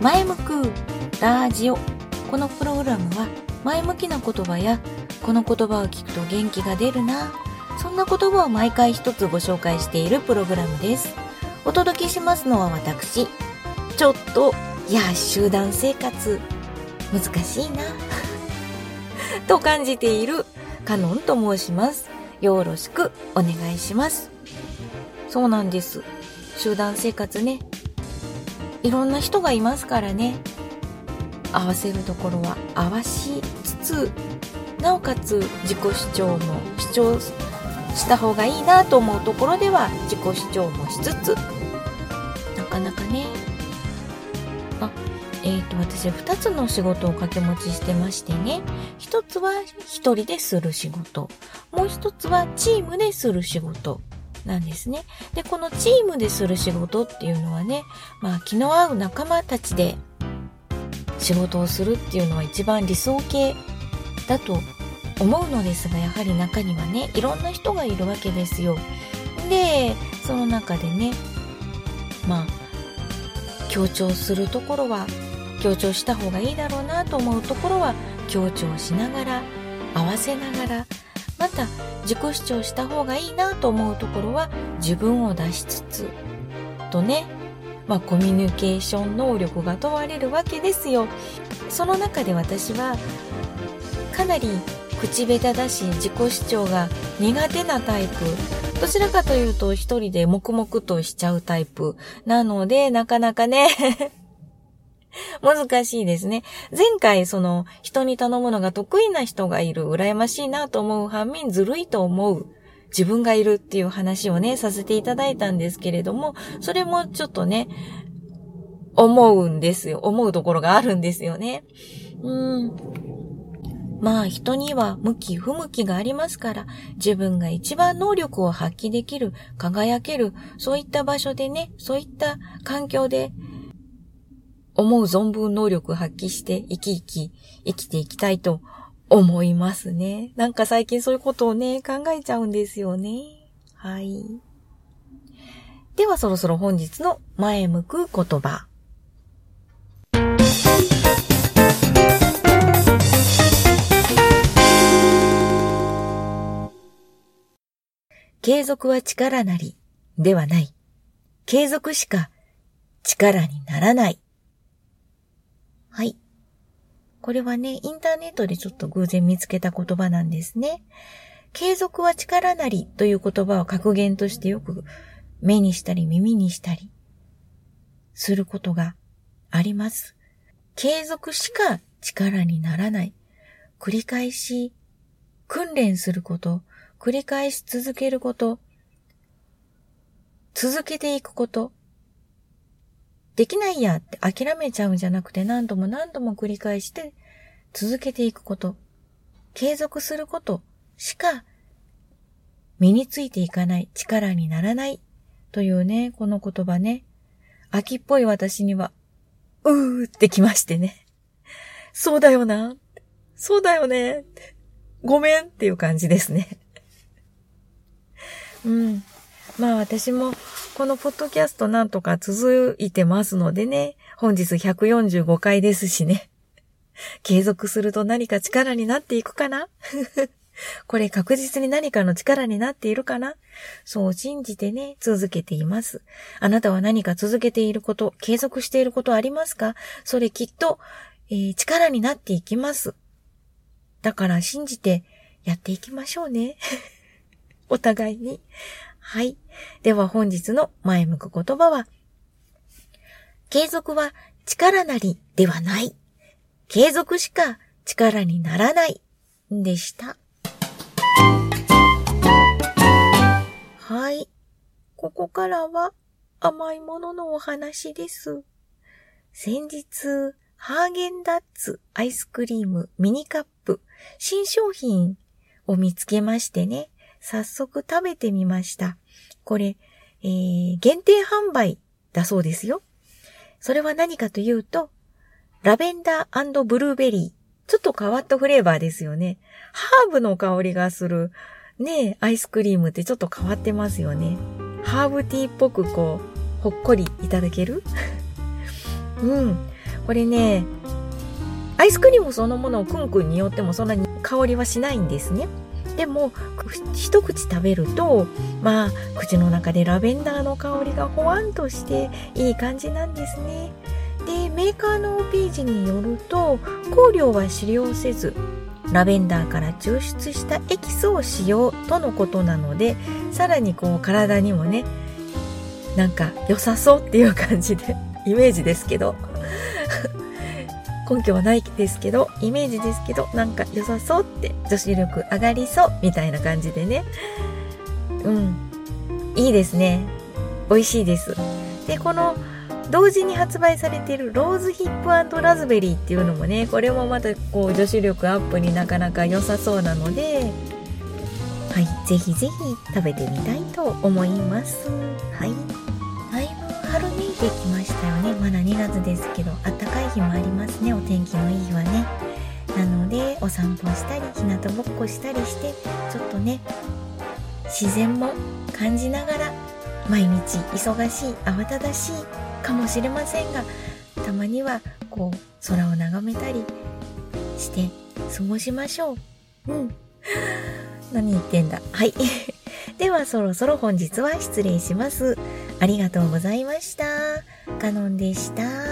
前向くラジオ。このプログラムは前向きな言葉やこの言葉を聞くと元気が出るな。そんな言葉を毎回一つご紹介しているプログラムです。お届けしますのは私。ちょっと、いや、集団生活、難しいな。と感じているカノンと申します。よろしくお願いします。そうなんです。集団生活ね。いろんな人がいますからね。合わせるところは合わしつつ、なおかつ自己主張も主張した方がいいなと思うところでは自己主張もしつつ、なかなかね。あ、えっ、ー、と、私は2つの仕事を掛け持ちしてましてね。1つは1人でする仕事。もう1つはチームでする仕事。なんですね。で、このチームでする仕事っていうのはね、まあ気の合う仲間たちで仕事をするっていうのは一番理想形だと思うのですが、やはり中にはね、いろんな人がいるわけですよ。で、その中でね、まあ、強調するところは、強調した方がいいだろうなと思うところは、強調しながら、合わせながら、また自己主張した方がいいなと思うところは自分を出しつつとね、まあ、コミュニケーション能力が問われるわけですよ。その中で私はかなり口下手だし自己主張が苦手なタイプ。どちらかというと一人で黙々としちゃうタイプなのでなかなかね 難しいですね。前回その人に頼むのが得意な人がいる、羨ましいなと思う反面ずるいと思う。自分がいるっていう話をね、させていただいたんですけれども、それもちょっとね、思うんですよ。思うところがあるんですよね。うん。まあ人には向き不向きがありますから、自分が一番能力を発揮できる、輝ける、そういった場所でね、そういった環境で思う存分能力発揮して生き生き生きていきたいと思いますね。なんか最近そういうことをね、考えちゃうんですよね。はい。ではそろそろ本日の前向く言葉。継続は力なりではない。継続しか力にならない。はい。これはね、インターネットでちょっと偶然見つけた言葉なんですね。継続は力なりという言葉を格言としてよく目にしたり耳にしたりすることがあります。継続しか力にならない。繰り返し訓練すること、繰り返し続けること、続けていくこと、できないやって諦めちゃうんじゃなくて何度も何度も繰り返して続けていくこと、継続することしか身についていかない力にならないというね、この言葉ね、秋っぽい私には、うーってきましてね。そうだよな。そうだよね。ごめんっていう感じですね。うん。まあ私もこのポッドキャストなんとか続いてますのでね、本日145回ですしね。継続すると何か力になっていくかな？これ確実に何かの力になっているかな？そう信じてね、続けています。あなたは何か続けていること、継続していることありますか？それきっと、えー、力になっていきます。だから信じてやっていきましょうね。お互いに。はい。では本日の前向く言葉は、継続は力なりではない。継続しか力にならない。でした。はい。ここからは甘いもののお話です。先日、ハーゲンダッツアイスクリームミニカップ新商品を見つけましてね。早速食べてみました。これ、えー、限定販売だそうですよ。それは何かというと、ラベンダーブルーベリー。ちょっと変わったフレーバーですよね。ハーブの香りがする、ねアイスクリームってちょっと変わってますよね。ハーブティーっぽくこう、ほっこりいただける？うん。これね、アイスクリームそのものをくんくんによってもそんなに香りはしないんですね。でも一口食べるとまあ口の中でラベンダーの香りがほわんとしていい感じなんですね。でメーカーのページによると香料は使用せずラベンダーから抽出したエキスを使用とのことなのでさらにこう体にもねなんか良さそうっていう感じでイメージですけど。根拠はないですけど、イメージですけど、なんか良さそうって女子力上がりそうみたいな感じでね。うん。いいですね。美味しいです。で、この同時に発売されているローズヒップラズベリーっていうのもね、これもまたこう女子力アップになかなか良さそうなので、はい、ぜひぜひ食べてみたいと思います。はい。てきましたよね。まだ2月ですけどあったかい日もありますね。お天気のいい日はね。なのでお散歩したり日向ぼっこしたりしてちょっとね自然も感じながら毎日忙しい慌ただしいかもしれませんがたまにはこう空を眺めたりして過ごしましょう。うん。何言ってんだ。はい。ではそろそろ本日は失礼します。ありがとうございました。カノンでした。